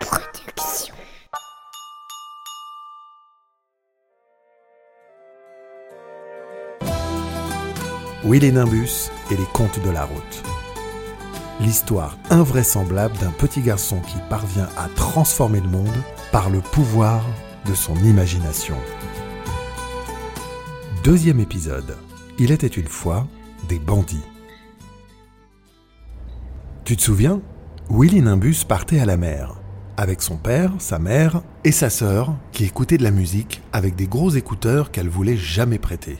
Production. Willy Nimbus et les contes de la route? L'histoire invraisemblable d'un petit garçon qui parvient à transformer le monde par le pouvoir de son imagination. Deuxième épisode. Il était une fois des bandits. Tu te souviens? Willy Nimbus partait à la mer, avec son père, sa mère et sa sœur, qui écoutaient de la musique avec des gros écouteurs qu'elle voulait jamais prêter.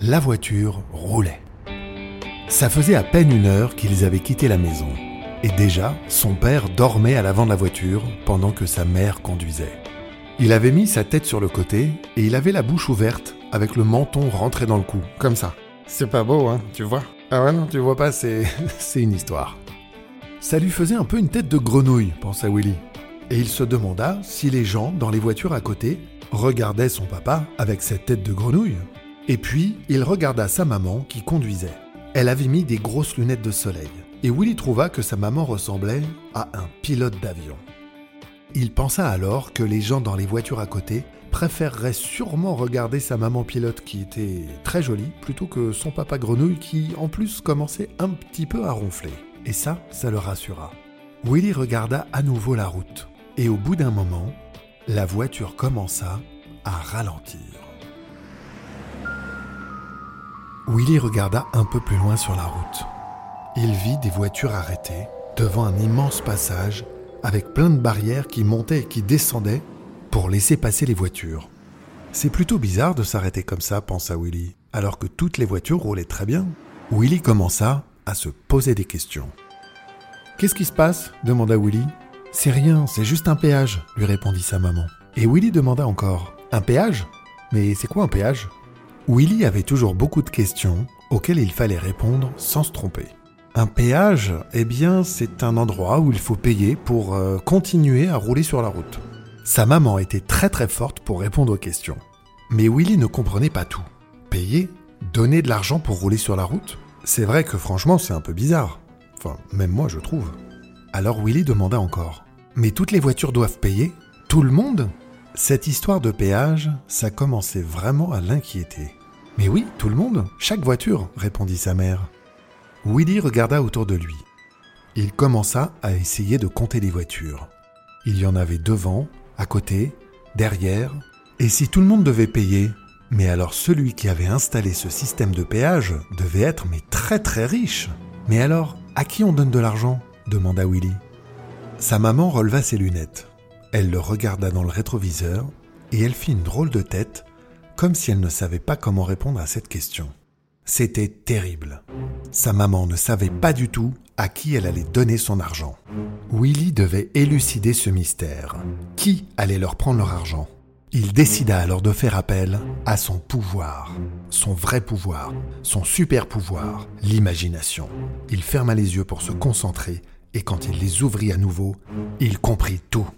La voiture roulait. Ça faisait à peine une heure qu'ils avaient quitté la maison, et déjà son père dormait à l'avant de la voiture pendant que sa mère conduisait. Il avait mis sa tête sur le côté et il avait la bouche ouverte avec le menton rentré dans le cou, comme ça. C'est pas beau, hein, tu vois Ah ouais, non, tu vois pas, c'est, c'est une histoire. Ça lui faisait un peu une tête de grenouille, pensa Willy. Et il se demanda si les gens dans les voitures à côté regardaient son papa avec cette tête de grenouille. Et puis, il regarda sa maman qui conduisait. Elle avait mis des grosses lunettes de soleil. Et Willy trouva que sa maman ressemblait à un pilote d'avion. Il pensa alors que les gens dans les voitures à côté préféreraient sûrement regarder sa maman pilote qui était très jolie plutôt que son papa grenouille qui en plus commençait un petit peu à ronfler. Et ça, ça le rassura. Willy regarda à nouveau la route. Et au bout d'un moment, la voiture commença à ralentir. Willy regarda un peu plus loin sur la route. Il vit des voitures arrêtées devant un immense passage avec plein de barrières qui montaient et qui descendaient pour laisser passer les voitures. C'est plutôt bizarre de s'arrêter comme ça, pensa Willy, alors que toutes les voitures roulaient très bien. Willy commença à se poser des questions. Qu'est-ce qui se passe demanda Willy. C'est rien, c'est juste un péage, lui répondit sa maman. Et Willy demanda encore Un péage? Mais c'est quoi un péage? Willy avait toujours beaucoup de questions auxquelles il fallait répondre sans se tromper. Un péage, eh bien, c'est un endroit où il faut payer pour euh, continuer à rouler sur la route. Sa maman était très très forte pour répondre aux questions. Mais Willy ne comprenait pas tout. Payer? Donner de l'argent pour rouler sur la route? C'est vrai que franchement, c'est un peu bizarre. Enfin, même moi, je trouve. Alors Willy demanda encore. Mais toutes les voitures doivent payer? Tout le monde? Cette histoire de péage, ça commençait vraiment à l'inquiéter. Mais oui, tout le monde, chaque voiture, répondit sa mère. Willy regarda autour de lui. Il commença à essayer de compter les voitures. Il y en avait devant, à côté, derrière. Et si tout le monde devait payer, mais alors celui qui avait installé ce système de péage devait être mais très très riche. Mais alors, à qui on donne de l'argent? demanda Willy. Sa maman releva ses lunettes. Elle le regarda dans le rétroviseur et elle fit une drôle de tête, comme si elle ne savait pas comment répondre à cette question. C'était terrible. Sa maman ne savait pas du tout à qui elle allait donner son argent. Willy devait élucider ce mystère. Qui allait leur prendre leur argent? Il décida alors de faire appel à son pouvoir, son vrai pouvoir, son super pouvoir, l'imagination. Il ferma les yeux pour se concentrer et quand il les ouvrit à nouveau, il comprit tout.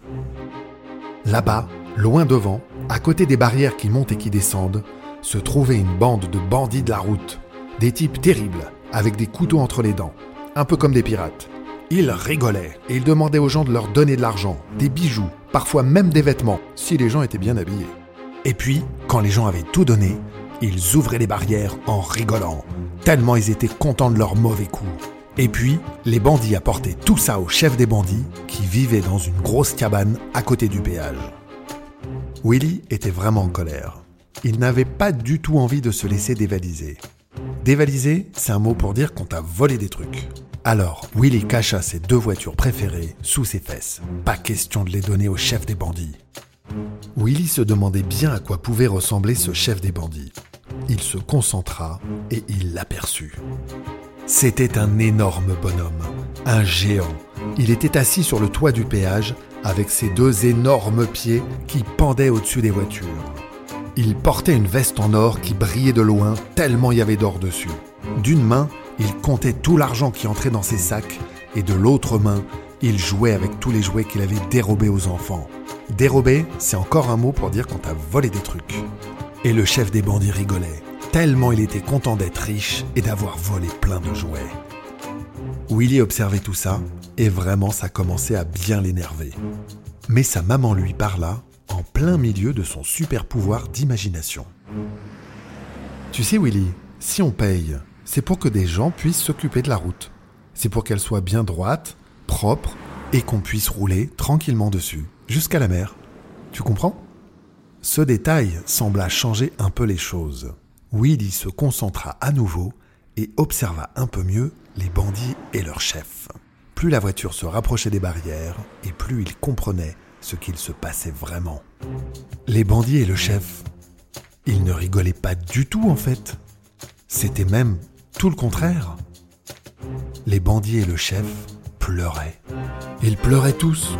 Là-bas, loin devant, à côté des barrières qui montent et qui descendent, se trouvait une bande de bandits de la route. Des types terribles, avec des couteaux entre les dents, un peu comme des pirates. Ils rigolaient et ils demandaient aux gens de leur donner de l'argent, des bijoux, parfois même des vêtements, si les gens étaient bien habillés. Et puis, quand les gens avaient tout donné, ils ouvraient les barrières en rigolant, tellement ils étaient contents de leurs mauvais coups. Et puis, les bandits apportaient tout ça au chef des bandits, qui vivait dans une grosse cabane à côté du péage. Willy était vraiment en colère. Il n'avait pas du tout envie de se laisser dévaliser. Dévaliser, c'est un mot pour dire qu'on t'a volé des trucs. Alors, Willy cacha ses deux voitures préférées sous ses fesses. Pas question de les donner au chef des bandits. Willy se demandait bien à quoi pouvait ressembler ce chef des bandits. Il se concentra et il l'aperçut. C'était un énorme bonhomme, un géant. Il était assis sur le toit du péage avec ses deux énormes pieds qui pendaient au-dessus des voitures. Il portait une veste en or qui brillait de loin tellement il y avait d'or dessus. D'une main, il comptait tout l'argent qui entrait dans ses sacs et de l'autre main, il jouait avec tous les jouets qu'il avait dérobés aux enfants. Dérober, c'est encore un mot pour dire qu'on t'a volé des trucs. Et le chef des bandits rigolait, tellement il était content d'être riche et d'avoir volé plein de jouets. Willy observait tout ça, et vraiment ça commençait à bien l'énerver. Mais sa maman lui parla en plein milieu de son super pouvoir d'imagination. Tu sais Willy, si on paye, c'est pour que des gens puissent s'occuper de la route. C'est pour qu'elle soit bien droite, propre, et qu'on puisse rouler tranquillement dessus, jusqu'à la mer. Tu comprends? Ce détail sembla changer un peu les choses. Willy se concentra à nouveau et observa un peu mieux les bandits et leur chef. Plus la voiture se rapprochait des barrières, et plus il comprenait ce qu'il se passait vraiment. Les bandits et le chef, ils ne rigolaient pas du tout en fait. C'était même tout le contraire. Les bandits et le chef pleuraient. Ils pleuraient tous.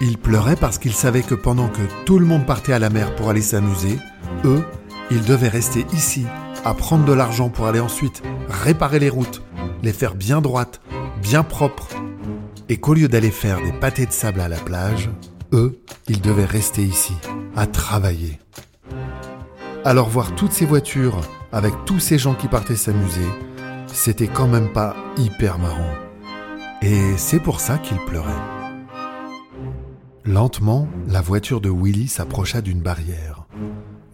Ils pleuraient parce qu'ils savaient que pendant que tout le monde partait à la mer pour aller s'amuser, eux, ils devaient rester ici à prendre de l'argent pour aller ensuite réparer les routes, les faire bien droites, bien propres, et qu'au lieu d'aller faire des pâtés de sable à la plage, eux, ils devaient rester ici, à travailler. Alors voir toutes ces voitures avec tous ces gens qui partaient s'amuser, c'était quand même pas hyper marrant. Et c'est pour ça qu'il pleurait. Lentement, la voiture de Willy s'approcha d'une barrière.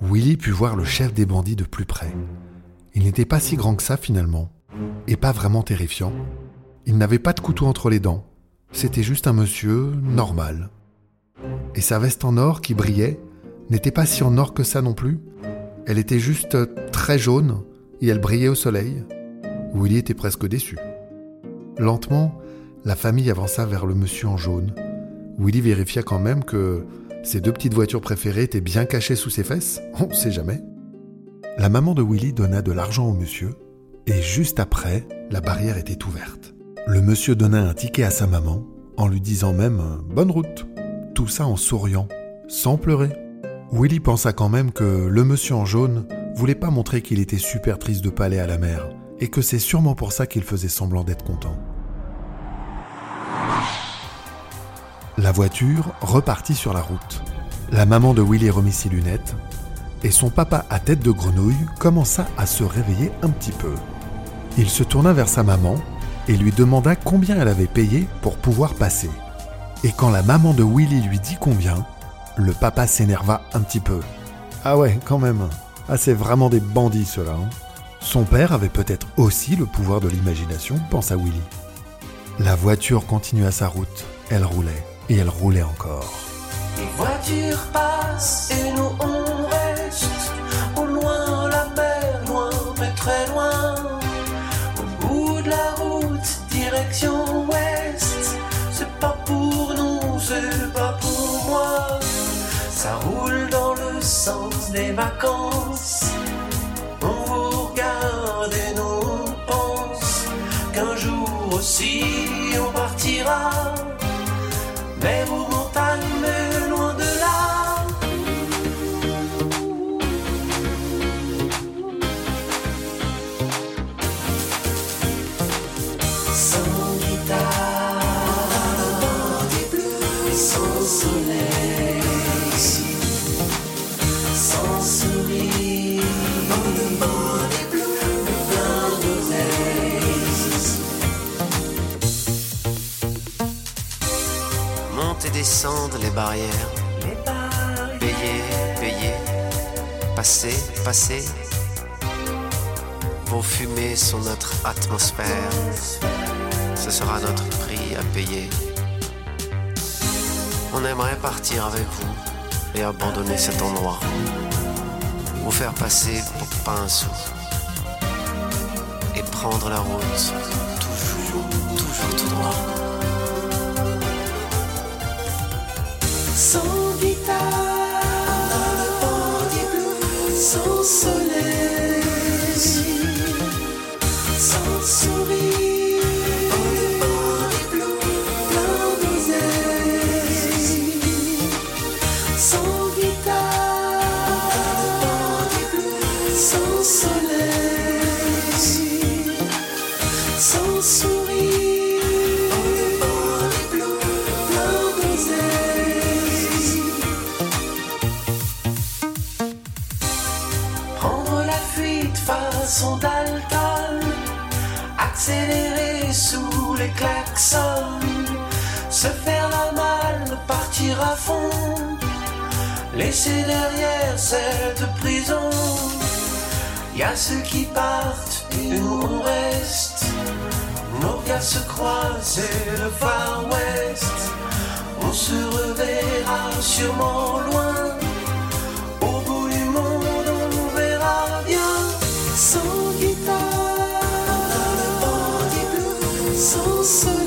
Willy put voir le chef des bandits de plus près. Il n'était pas si grand que ça finalement, et pas vraiment terrifiant. Il n'avait pas de couteau entre les dents. C'était juste un monsieur normal. Et sa veste en or qui brillait n'était pas si en or que ça non plus. Elle était juste jaune et elle brillait au soleil. Willy était presque déçu. Lentement, la famille avança vers le monsieur en jaune. Willy vérifia quand même que ses deux petites voitures préférées étaient bien cachées sous ses fesses. On ne sait jamais. La maman de Willy donna de l'argent au monsieur, et juste après, la barrière était ouverte. Le monsieur donna un ticket à sa maman, en lui disant même Bonne route. Tout ça en souriant, sans pleurer. Willy pensa quand même que le monsieur en jaune voulait pas montrer qu'il était super triste de pas aller à la mer, et que c'est sûrement pour ça qu'il faisait semblant d'être content. La voiture repartit sur la route. La maman de Willy remit ses lunettes et son papa à tête de grenouille commença à se réveiller un petit peu. Il se tourna vers sa maman et lui demanda combien elle avait payé pour pouvoir passer. Et quand la maman de Willy lui dit combien, le papa s'énerva un petit peu. Ah ouais, quand même. Ah, c'est vraiment des bandits ceux-là. Hein. Son père avait peut-être aussi le pouvoir de l'imagination, pensa Willy. La voiture continua sa route. Elle roulait et elle roulait encore. Les voitures passent vacances. On vous regarde et nous pense qu'un jour aussi descendre les barrières, payer, payer, passer, passer. Vos fumées sont notre atmosphère, ce sera notre prix à payer. On aimerait partir avec vous et abandonner cet endroit. Vous faire passer pour pas un sou. Et prendre la route, toujours, toujours tout droit. Sans guitare, sans soleil, sans sourire, façon Dalton, accélérer sous les klaxons, se faire la malle, partir à fond, laisser derrière cette prison. Y a ceux qui partent et nous on reste. Nos regards se croisent, c'est le Far West. On se reverra sûrement loin. Bleu, sans